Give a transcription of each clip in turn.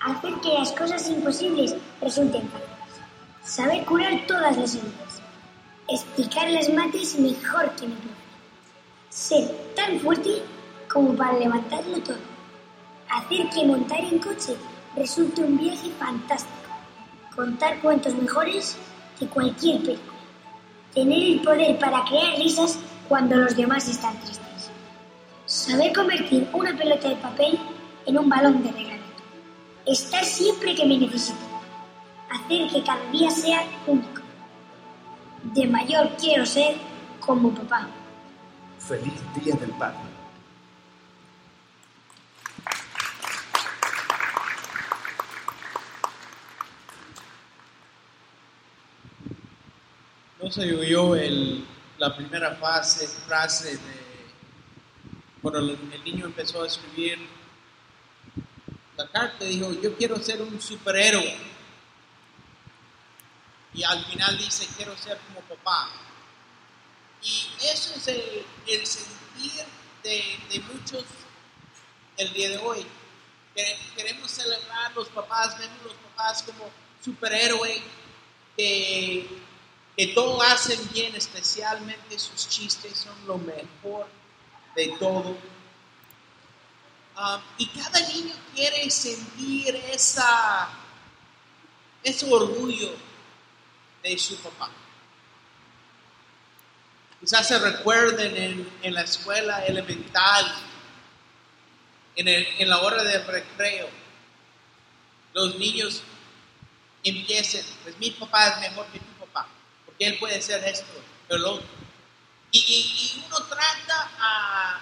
Hacer que las cosas imposibles resulten fáciles. Saber curar todas las heridas. Explicar las mates mejor que mi profe. Ser tan fuerte como para levantarlo todo. Hacer que montar en coche resulte un viaje fantástico. Contar cuentos mejores que cualquier película. Tener el poder para crear risas cuando los demás están tristes. Saber convertir una pelota de papel en un balón de regalo. Estar siempre que me necesito. Hacer que cada día sea único. De mayor quiero ser como papá. Feliz Día del Padre. No se oyó el, la primera fase, frase de cuando el, el niño empezó a escribir la carta, dijo, yo quiero ser un superhéroe. Y al final dice, quiero ser como papá. Y eso es el, sentir de, muchos el día de hoy. Que queremos celebrar los papás, vemos los papás como superhéroes, que, que todo hacen bien, especialmente sus chistes son lo mejor de todo. Y cada niño quiere sentir esa, ese orgullo de su papá. Quizás se recuerden en, en la escuela elemental, en, el- en la hora del recreo, los niños empiecen, pues mi papá es mejor que tu papá, porque él puede ser esto, el otro. Y uno trata a,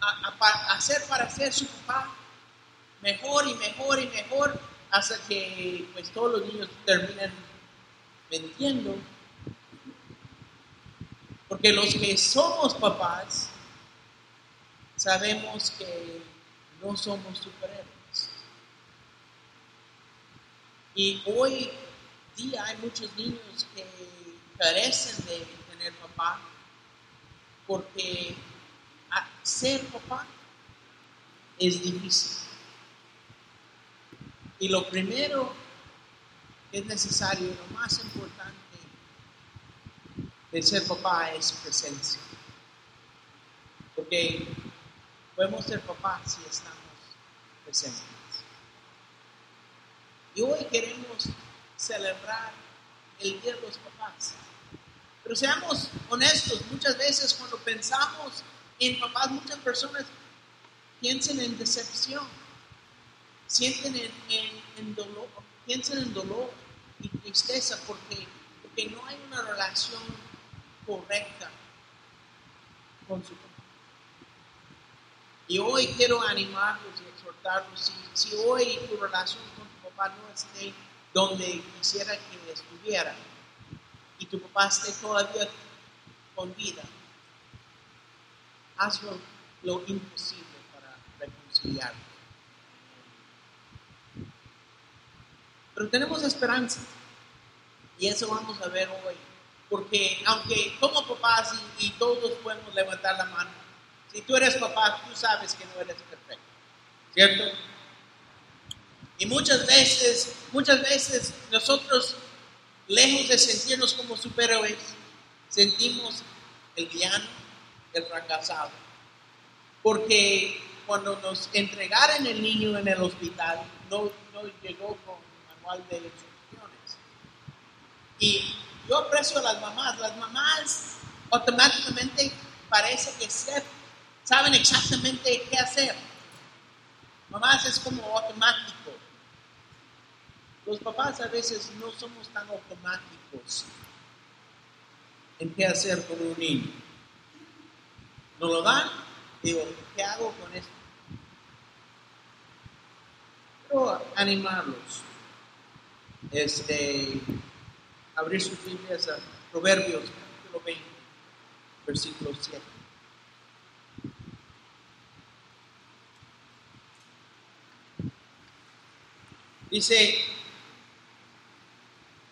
a, hacer para ser su papá mejor y mejor y mejor hasta que pues todos los niños terminan mintiendo. Porque los que somos papás sabemos que no somos superhéroes. Y hoy día hay muchos niños que carecen de tener papá porque ser papá es difícil. Y lo primero que es necesario, lo más importante de ser papá es presencia. Porque podemos ser papá si estamos presentes. Y hoy queremos celebrar el Día de los Papás. Pero seamos honestos, muchas veces cuando pensamos en papás, muchas personas piensan en decepción, sienten en, en- en dolor, piensan en dolor y tristeza porque, porque no hay una relación correcta con su papá. Y hoy quiero animarlos y exhortarlos, si, si hoy tu relación con tu papá no esté donde quisiera que estuviera, y tu papá esté todavía con vida, hazlo lo imposible para reconciliarte. Pero tenemos esperanza. Y eso vamos a ver hoy. Porque aunque como papás y, y todos podemos levantar la mano, si tú eres papá, tú sabes que no eres perfecto. ¿Cierto? Y muchas veces, muchas veces nosotros, lejos de sentirnos como superhéroes, sentimos el villano, el fracasado. Porque cuando nos entregaron el niño en el hospital, no, no llegó con manual de instrucciones. Y yo aprecio a las mamás. Las mamás automáticamente parece que saben exactamente qué hacer. Mamás es como automático. Los papás a veces no somos tan automáticos en qué hacer con un niño. Nos lo dan, digo, ¿qué hago con esto? Quiero animarlos. Este, abrir sus Biblias a Proverbios, capítulo 20, versículo 7. Dice,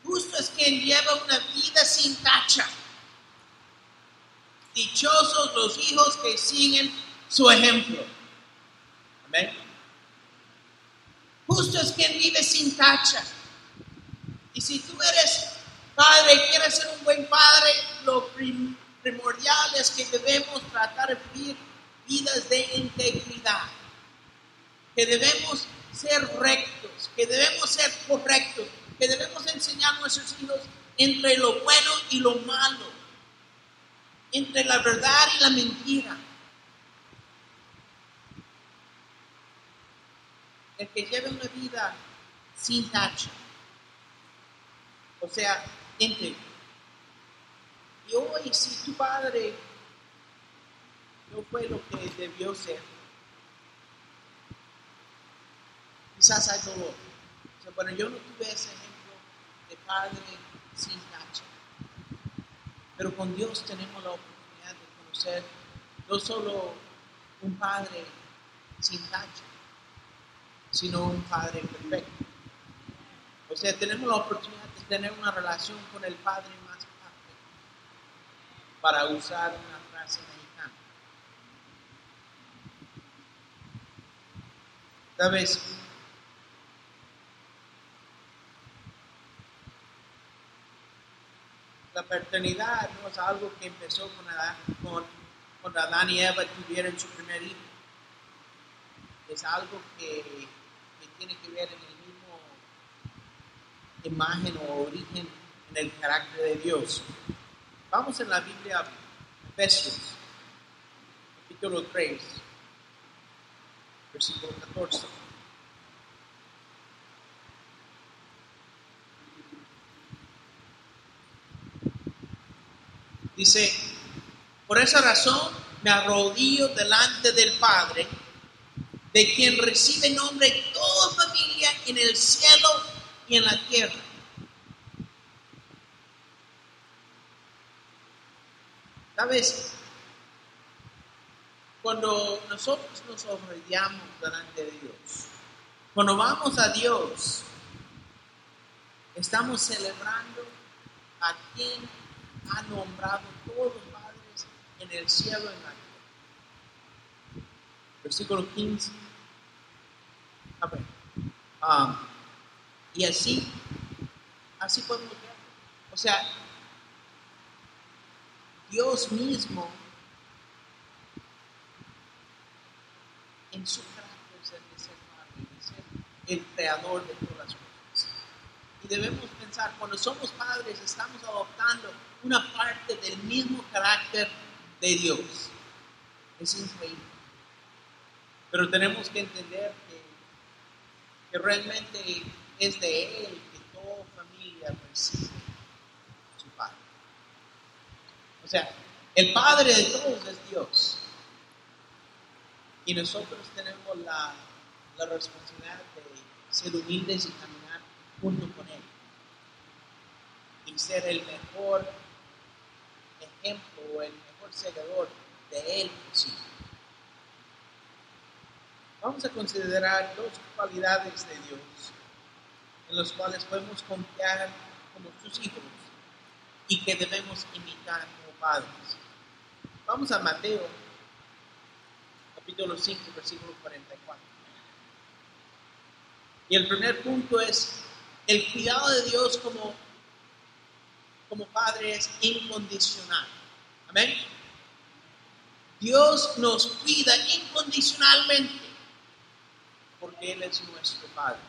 justo es quien lleva una vida sin tacha. Dichosos los hijos que siguen su ejemplo. Amén. Justo es quien vive sin tacha. Y si tú eres padre y quieres ser un buen padre, lo prim- primordial es que debemos tratar de vivir vidas de integridad. Que debemos ser rectos, que debemos ser correctos, que debemos enseñar a nuestros hijos entre lo bueno y lo malo, entre la verdad y la mentira. El que lleve una vida sin tacha, o sea, íntegro. Y si tu padre no fue lo que debió ser, quizás hay dolor. Bueno, yo no tuve ese ejemplo de padre sin tacha. Pero con Dios tenemos la oportunidad de conocer no solo un padre sin tacha, sino un padre perfecto. O sea, tenemos la oportunidad de tener una relación con el padre más perfecto, para usar una frase mexicana. ¿Sabes? La paternidad no es algo que empezó con Adán, con, Adán y Eva tuvieron su primer hijo. Es algo que, que tiene que ver en el mismo imagen o origen en el carácter de Dios. Vamos en la Biblia, Efesios, capítulo 3, versículo 14. Dice, por esa razón me arrodillo delante del Padre, de quien recibe nombre toda familia en el cielo y en la tierra. ¿Sabes? Cuando nosotros nos arrodillamos delante de Dios, cuando vamos a Dios, estamos celebrando a quien ha nombrado todos los padres en el cielo y en la tierra. Versículo 15. A ver. Y así, así podemos ver. O sea, Dios mismo en su carácter es el ser ser el creador de todas las cosas. Y debemos pensar, cuando somos padres, estamos adoptando una parte del mismo carácter de Dios. Es increíble. Pero tenemos que entender que, realmente es de Él que toda familia recibe su Padre. O sea, el Padre de todos es Dios. Y nosotros tenemos la, la responsabilidad de ser humildes y caminar junto con Él. Y ser el mejor o el mejor seguidor de Él. Vamos a considerar dos cualidades de Dios en las cuales podemos confiar como sus hijos y que debemos imitar como padres. Vamos a Mateo, capítulo 5, versículo 44. Y el primer punto es el cuidado de Dios como, como padre es incondicional. Amén. Dios nos cuida incondicionalmente porque Él es nuestro Padre.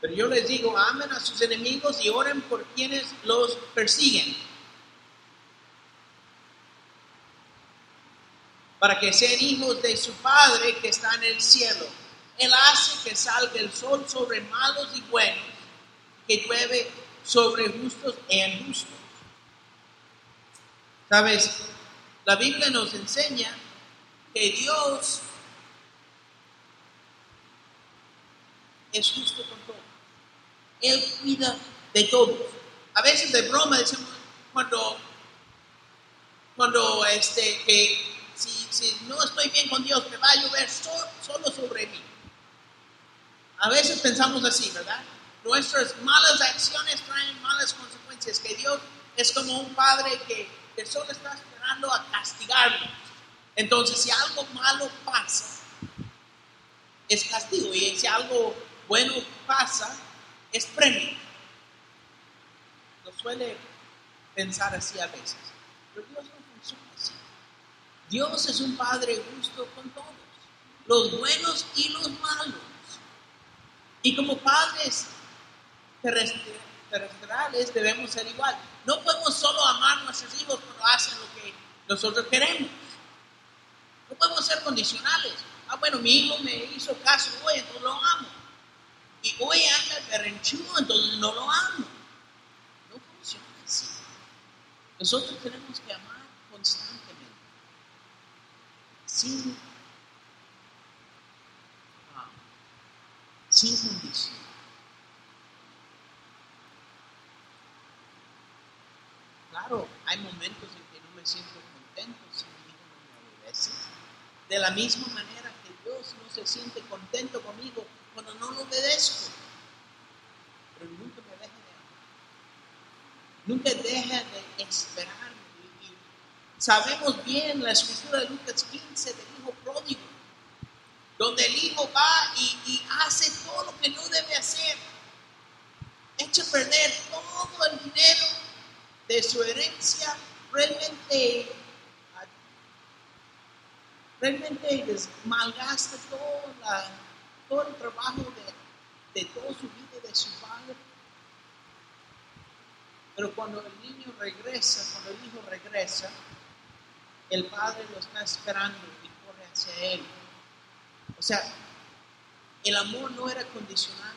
Pero yo les digo, amen a sus enemigos y oren por quienes los persiguen. Para que sean hijos de su Padre que está en el cielo. Él hace que salga el sol sobre malos y buenos, que llueve sobre justos e injustos. Sabes, la Biblia nos enseña que Dios es justo con todos. Él cuida de todos. A veces de broma decimos cuando, cuando este, que si, no estoy bien con Dios, me va a llover so- solo sobre mí. A veces pensamos así, ¿verdad? nuestras malas acciones traen malas consecuencias, que Dios es como un padre que, que solo está esperando a castigarnos. Entonces, si algo malo pasa, es castigo, y si algo bueno pasa, es premio. No suele pensar así a veces, pero Dios no. Dios es un Padre justo con todos, los buenos y los malos. Y como padres terrestrales debemos ser igual. No podemos solo amar a nuestros hijos cuando hacen lo que nosotros queremos. No podemos ser condicionales. Ah, bueno, mi hijo me hizo caso hoy, entonces lo amo. Y hoy anda berrenchudo, entonces no lo amo. No funciona así. Nosotros tenemos que amar constantemente. Sin, sin condición. Claro, hay momentos en que no me siento contento si mi hijo no me obedece. De la misma manera que Dios no se siente contento conmigo cuando no lo obedezco. Pero nunca me deja de amar. Nunca deja de esperarme. Sabemos bien la escritura de Lucas 15 del hijo pródigo, donde el hijo va y, hace todo lo que no debe hacer. Echa a perder todo el dinero de su herencia realmente realmente malgasta todo, todo el trabajo de, toda su vida de su padre. Pero cuando el niño regresa, cuando el hijo regresa, el padre lo está esperando y corre hacia él. O sea, el amor no era condicional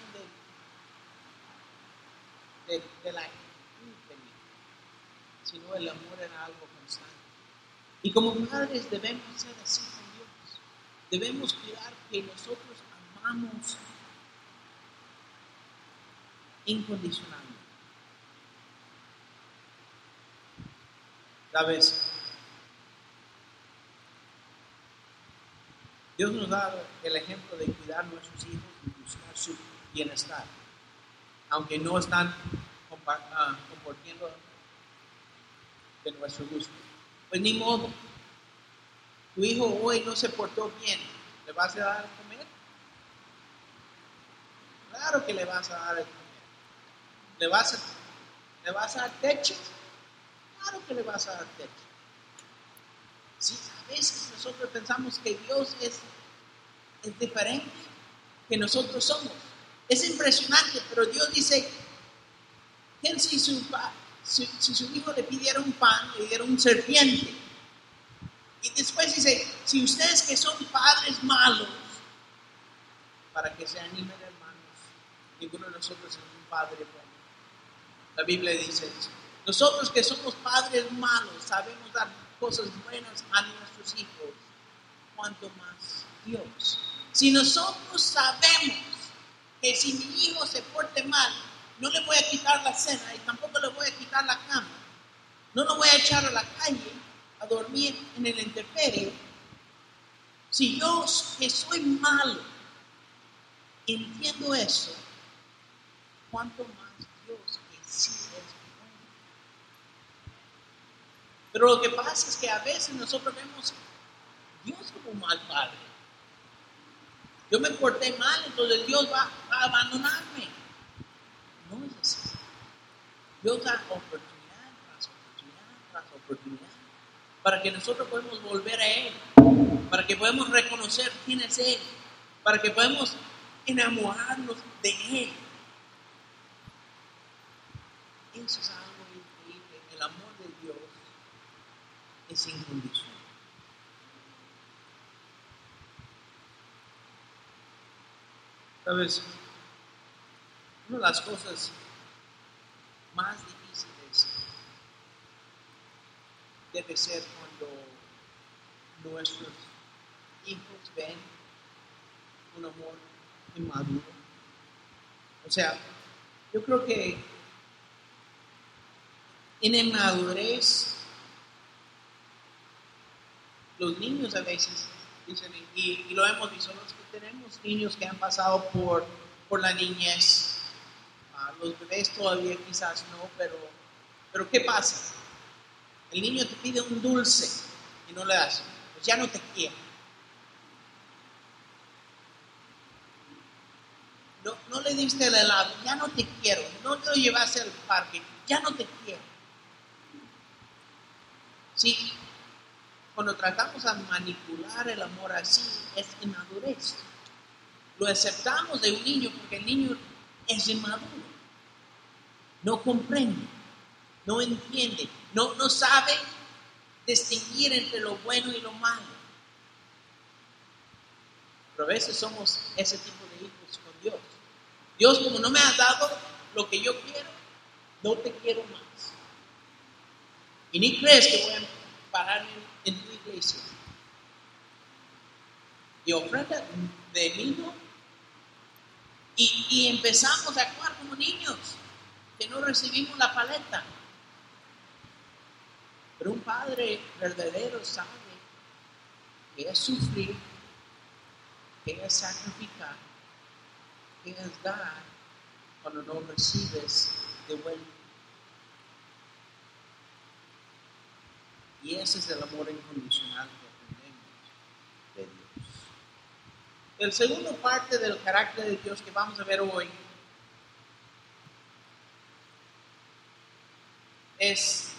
de, de, de la sino el amor era algo constante. Y como padres debemos ser así con Dios. Debemos cuidar que nosotros amamos incondicionalmente. ¿Sabes? Dios nos da el ejemplo de cuidar a nuestros hijos y buscar su bienestar, aunque no están ah, compartiendo de nuestro gusto. Pues ni modo. Tu hijo hoy no se portó bien. ¿Le vas a dar a comer? Claro que le vas a dar a comer. ¿Le vas a, ¿Le vas a dar techo? Claro que le vas a dar techo. Si a veces nosotros pensamos que Dios es, es diferente que nosotros somos. Es impresionante, pero Dios dice, ¿quién si su, si, su hijo le pidiera un pan, le diera un serpiente. Y después dice, si ustedes que son padres malos, para que se animen hermanos, ninguno de nosotros es un padre bueno. La Biblia dice Nosotros que somos padres malos, sabemos dar cosas buenas a nuestros hijos, cuanto más Dios. Si nosotros sabemos que si mi hijo se porte mal, no le voy a quitar la cena y tampoco le voy a quitar la cama. No lo voy a echar a la calle a dormir en el intemperio. Si yo, que soy malo, entiendo eso, cuánto más Dios que sí es bueno. Pero lo que pasa es que a veces nosotros vemos Dios como un mal padre. Yo me porté mal, entonces Dios va a abandonarme. No es así. Dios da oportunidad tras oportunidad tras oportunidad para que nosotros podamos volver a Él, para que podamos reconocer quién es Él, para que podamos enamorarnos de Él. Eso es algo increíble. El amor de Dios es incondicional. ¿Sabes? Una de las cosas más difíciles debe ser cuando nuestros hijos ven un amor inmaduro. O sea, yo creo que en inmadurez los niños a veces dicen, y, lo hemos visto, los que tenemos niños que han pasado por, por la niñez, los bebés todavía quizás no, pero, pero ¿qué pasa? El niño te pide un dulce y no le das, pues ya no te quiere. No, no le diste el helado, ya no te quiero. No lo llevaste al parque, ya no te quiero. Sí, cuando tratamos a manipular el amor así, es inmadurez. Lo aceptamos de un niño porque el niño es inmaduro. No comprende, no entiende, no, no sabe distinguir entre lo bueno y lo malo. Pero a veces somos ese tipo de hijos con Dios. Dios, como no me has dado lo que yo quiero, no te quiero más. Y ni crees que voy a parar en, en tu iglesia. Y ofrenda de niño. Y, y empezamos a actuar como niños que no recibimos la paleta. Pero un padre verdadero sabe que es sufrir, que es sacrificar, que es dar cuando no recibes de vuelta. Y ese es el amor incondicional que aprendemos de Dios. El segundo parte del carácter de Dios que vamos a ver hoy es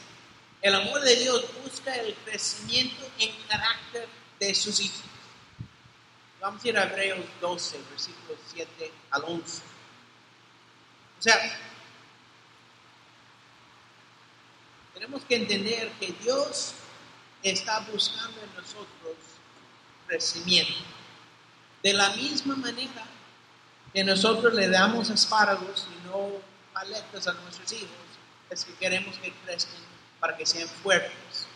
el amor de Dios busca el crecimiento en carácter de sus hijos. Vamos a ir a Hebreos 12, versículos 7 al 11. O sea, tenemos que entender que Dios está buscando en nosotros crecimiento. De la misma manera que nosotros le damos espárragos y no paletas a nuestros hijos, es que queremos que crezcan para que sean fuertes.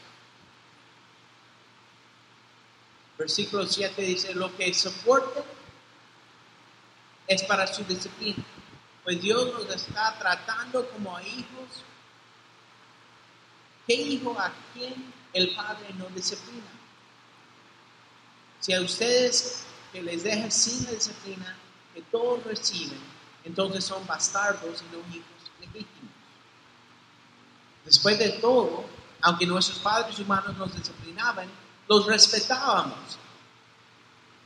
Versículo 7 dice, lo que soporten es para su disciplina, pues Dios nos está tratando como a hijos. ¿Qué hijo a quien el Padre no disciplina? Si a ustedes que les deja sin la disciplina, que todos reciben, entonces son bastardos y no hijos legítimos. Después de todo, aunque nuestros padres humanos nos disciplinaban, los respetábamos.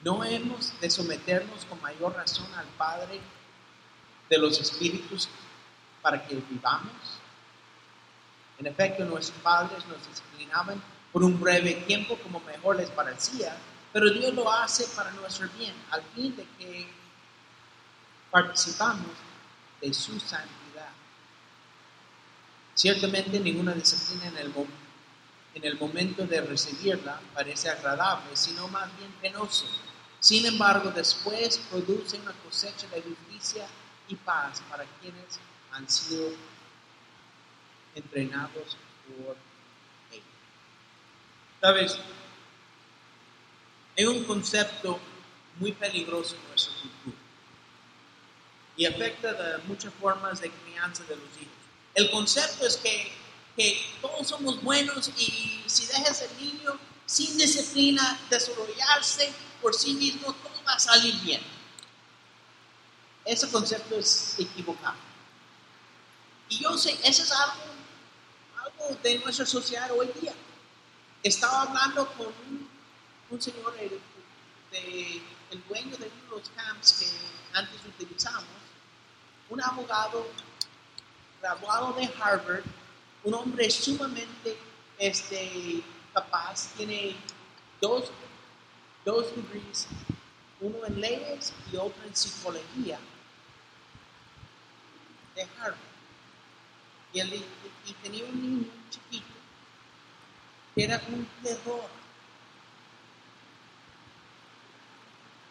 No hemos de someternos con mayor razón al Padre de los Espíritus para que vivamos. En efecto, nuestros padres nos disciplinaban por un breve tiempo como mejor les parecía, pero Dios lo hace para nuestro bien, al fin de que participamos de su santidad. Ciertamente ninguna disciplina en el, en el momento de recibirla parece agradable, sino más bien penoso. Sin embargo, después produce una cosecha de justicia y paz para quienes han sido entrenados por ella. Sabes, hay un concepto muy peligroso en nuestra cultura y afecta de muchas formas de crianza de los hijos. El concepto es que, todos somos buenos y si dejas al niño sin disciplina desarrollarse por sí mismo, todo va a salir bien. Ese concepto es equivocado. Y yo sé, eso es algo de nuestra sociedad hoy día. Estaba hablando con un, señor, el, dueño de uno de los camps que antes utilizamos, un abogado graduado de Harvard, un hombre sumamente este, capaz, tiene dos, dos degrees, uno en leyes y otro en psicología de Harvard. Y, él, y tenía un niño chiquito que era un terror.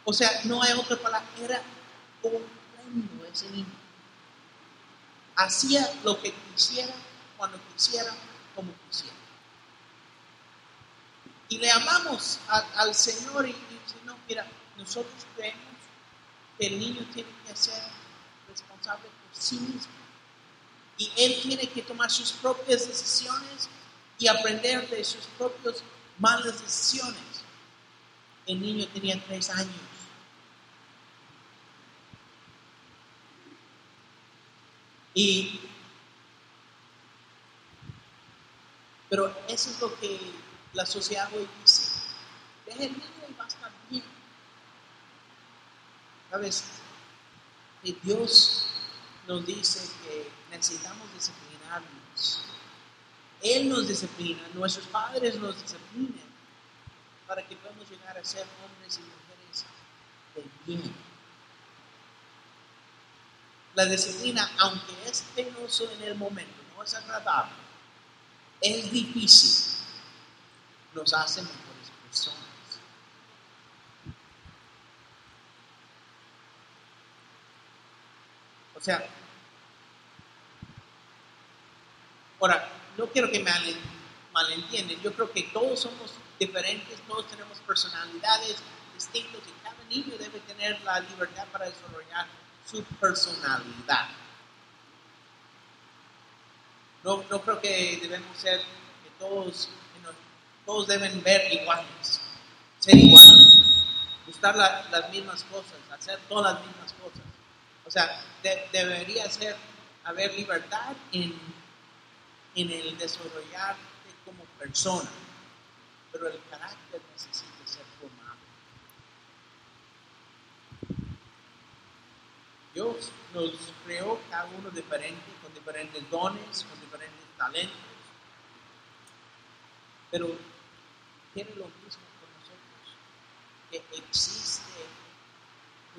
O sea, no hay otra palabra, era horrendo ese niño hacía lo que quisiera, cuando quisiera, como quisiera. Y le amamos al Señor y, dice, no, mira, nosotros creemos que el niño tiene que ser responsable por sí mismo. Y él tiene que tomar sus propias decisiones y aprender de sus propias malas decisiones. El niño tenía tres años. Y, pero eso es lo que la sociedad hoy dice. Deja el niño y va a estar bien. ¿Sabes? Y Dios nos dice que necesitamos disciplinarnos. Él nos disciplina, nuestros padres nos disciplinan para que podamos llegar a ser hombres y mujeres de bien. La disciplina, aunque es penoso en el momento, no es agradable, es difícil, nos hace mejores personas. O sea, ahora, no quiero que me malentiendan, yo creo que todos somos diferentes, todos tenemos personalidades distintas y cada niño debe tener la libertad para desarrollar su personalidad. No, no creo que debemos ser, que todos, todos deben ver iguales, ser iguales, gustar las mismas cosas, hacer todas las mismas cosas. O sea, debería ser, haber libertad en, en el desarrollarte como persona, pero el carácter necesita ser formado. Dios nos creó cada uno diferente, con diferentes dones, con diferentes talentos, pero tiene lo mismo con nosotros, que existe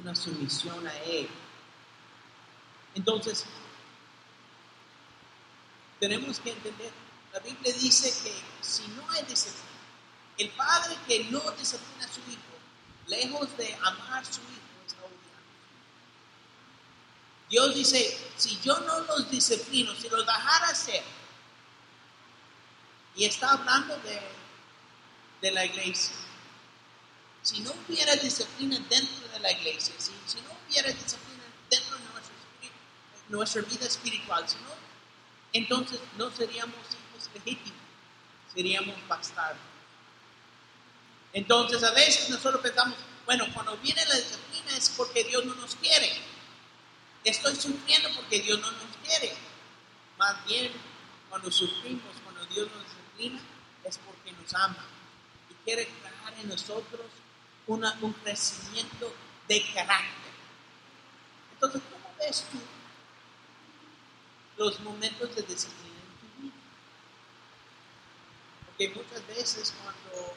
una sumisión a Él entonces, tenemos que entender, la Biblia dice que si no hay disciplina, el padre que no disciplina a su hijo, lejos de amar a su hijo, está odiando. Dios dice, si yo no los disciplino, si los dejara hacer, y está hablando de, de la iglesia, si no hubiera disciplina dentro de la iglesia, si, si no hubiera disciplina dentro de nuestra vida espiritual, sino entonces no seríamos hijos legítimos, seríamos bastardos. Entonces a veces nosotros pensamos, bueno, cuando viene la disciplina es porque Dios no nos quiere. Estoy sufriendo porque Dios no nos quiere. Más bien, cuando sufrimos, cuando Dios nos disciplina, es porque nos ama y quiere crear en nosotros un crecimiento de carácter. Entonces, ¿cómo ves tú los momentos de disciplina en tu vida. Porque muchas veces cuando,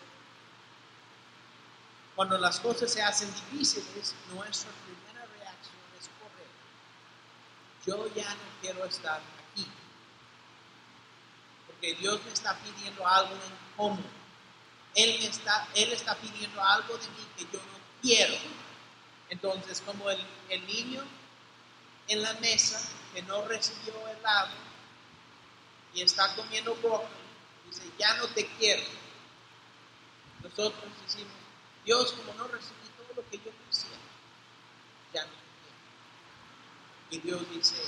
cuando las cosas se hacen difíciles, nuestra primera reacción es correr. Yo ya no quiero estar aquí. Porque Dios me está pidiendo algo en común. Él, está, él está pidiendo algo de mí que yo no quiero. Entonces, como el, el niño en la mesa que no recibió el agua y está comiendo brócoli, dice, ya no te quiero. Nosotros decimos, Dios, como no recibí todo lo que yo quisiera, ya no te quiero. Y Dios dice,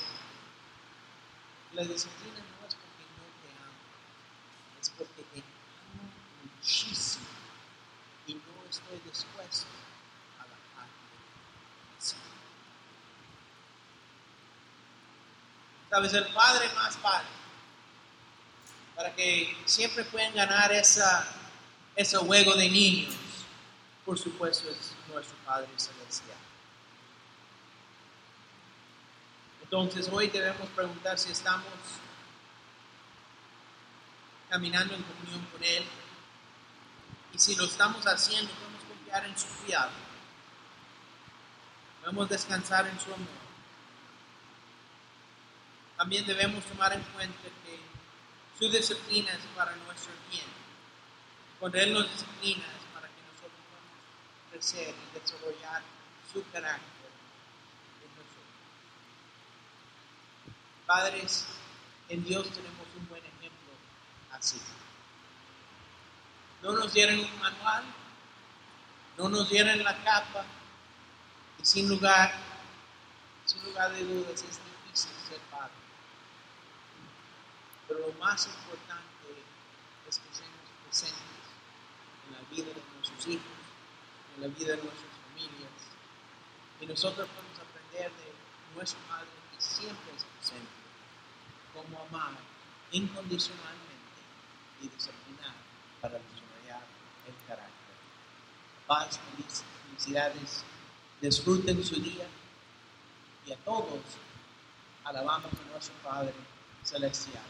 la disciplina no es porque no te amo, es porque te amo muchísimo y no estoy dispuesto Sabes, el padre más padre. Para que siempre puedan ganar esa, ese juego de niños. Por supuesto, es nuestro Padre Celestial. Entonces, hoy debemos preguntar si estamos caminando en comunión con Él. Y si lo estamos haciendo, podemos confiar en su cuidado. Podemos descansar en su amor. También debemos tomar en cuenta que su disciplina es para nuestro bien. Cuando Él nos disciplina es para que nosotros podamos crecer y desarrollar su carácter en nosotros. Padres, en Dios tenemos un buen ejemplo así. No nos dieron un manual, no nos dieron la capa, y sin lugar, sin lugar de dudas es difícil ser padre. Pero lo más importante es que seamos presentes en la vida de nuestros hijos, en la vida de nuestras familias. Y nosotros podemos aprender de nuestro Padre que siempre es presente, cómo amar incondicionalmente y disciplinar para desarrollar el carácter. Paz, felicidades, disfruten su día y a todos alabamos a nuestro Padre Celestial.